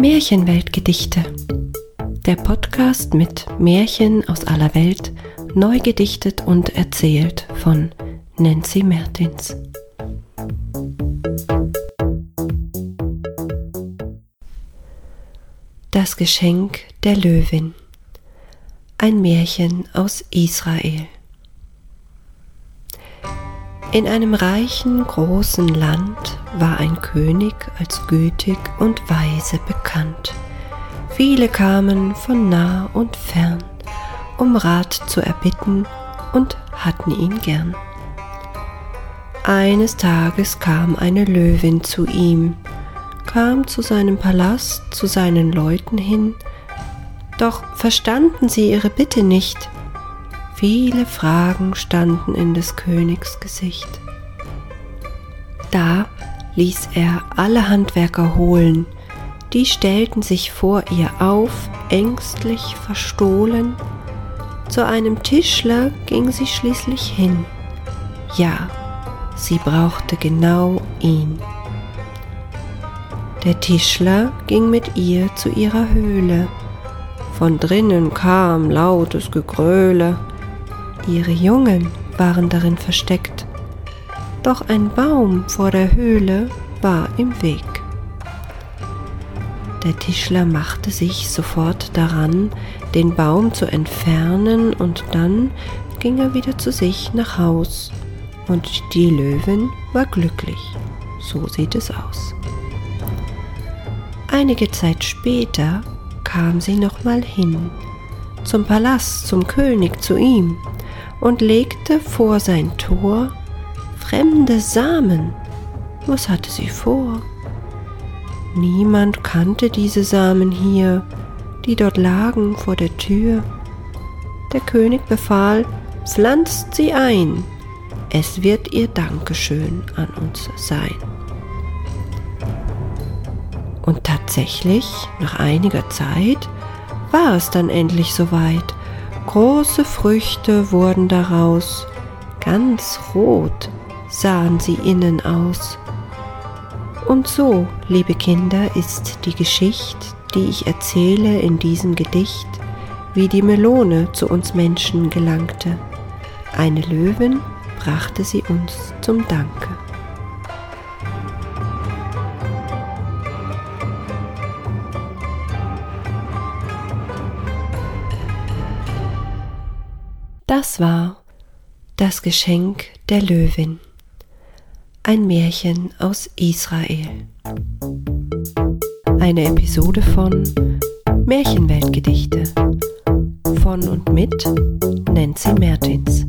Märchenweltgedichte. Der Podcast mit Märchen aus aller Welt, neu gedichtet und erzählt von Nancy Mertins. Das Geschenk der Löwin. Ein Märchen aus Israel. In einem reichen, großen Land war ein König als gütig und weise bekannt. Viele kamen von nah und fern, um Rat zu erbitten und hatten ihn gern. Eines Tages kam eine Löwin zu ihm, kam zu seinem Palast, zu seinen Leuten hin, doch verstanden sie ihre Bitte nicht, Viele Fragen standen in des Königs Gesicht. Da ließ er alle Handwerker holen, die stellten sich vor ihr auf, ängstlich verstohlen. Zu einem Tischler ging sie schließlich hin. Ja, sie brauchte genau ihn. Der Tischler ging mit ihr zu ihrer Höhle. Von drinnen kam lautes Gegröhle. Ihre Jungen waren darin versteckt, doch ein Baum vor der Höhle war im Weg. Der Tischler machte sich sofort daran, den Baum zu entfernen, und dann ging er wieder zu sich nach Haus, und die Löwin war glücklich. So sieht es aus. Einige Zeit später kam sie nochmal hin, zum Palast, zum König, zu ihm, und legte vor sein Tor fremde Samen. Was hatte sie vor? Niemand kannte diese Samen hier, die dort lagen vor der Tür. Der König befahl, pflanzt sie ein, es wird ihr Dankeschön an uns sein. Und tatsächlich, nach einiger Zeit, war es dann endlich soweit. Große Früchte wurden daraus, ganz rot sahen sie innen aus. Und so, liebe Kinder, ist die Geschichte, die ich erzähle in diesem Gedicht, wie die Melone zu uns Menschen gelangte. Eine Löwin brachte sie uns zum Danke. Das war das Geschenk der Löwin, ein Märchen aus Israel. Eine Episode von Märchenweltgedichte von und mit Nancy Mertins.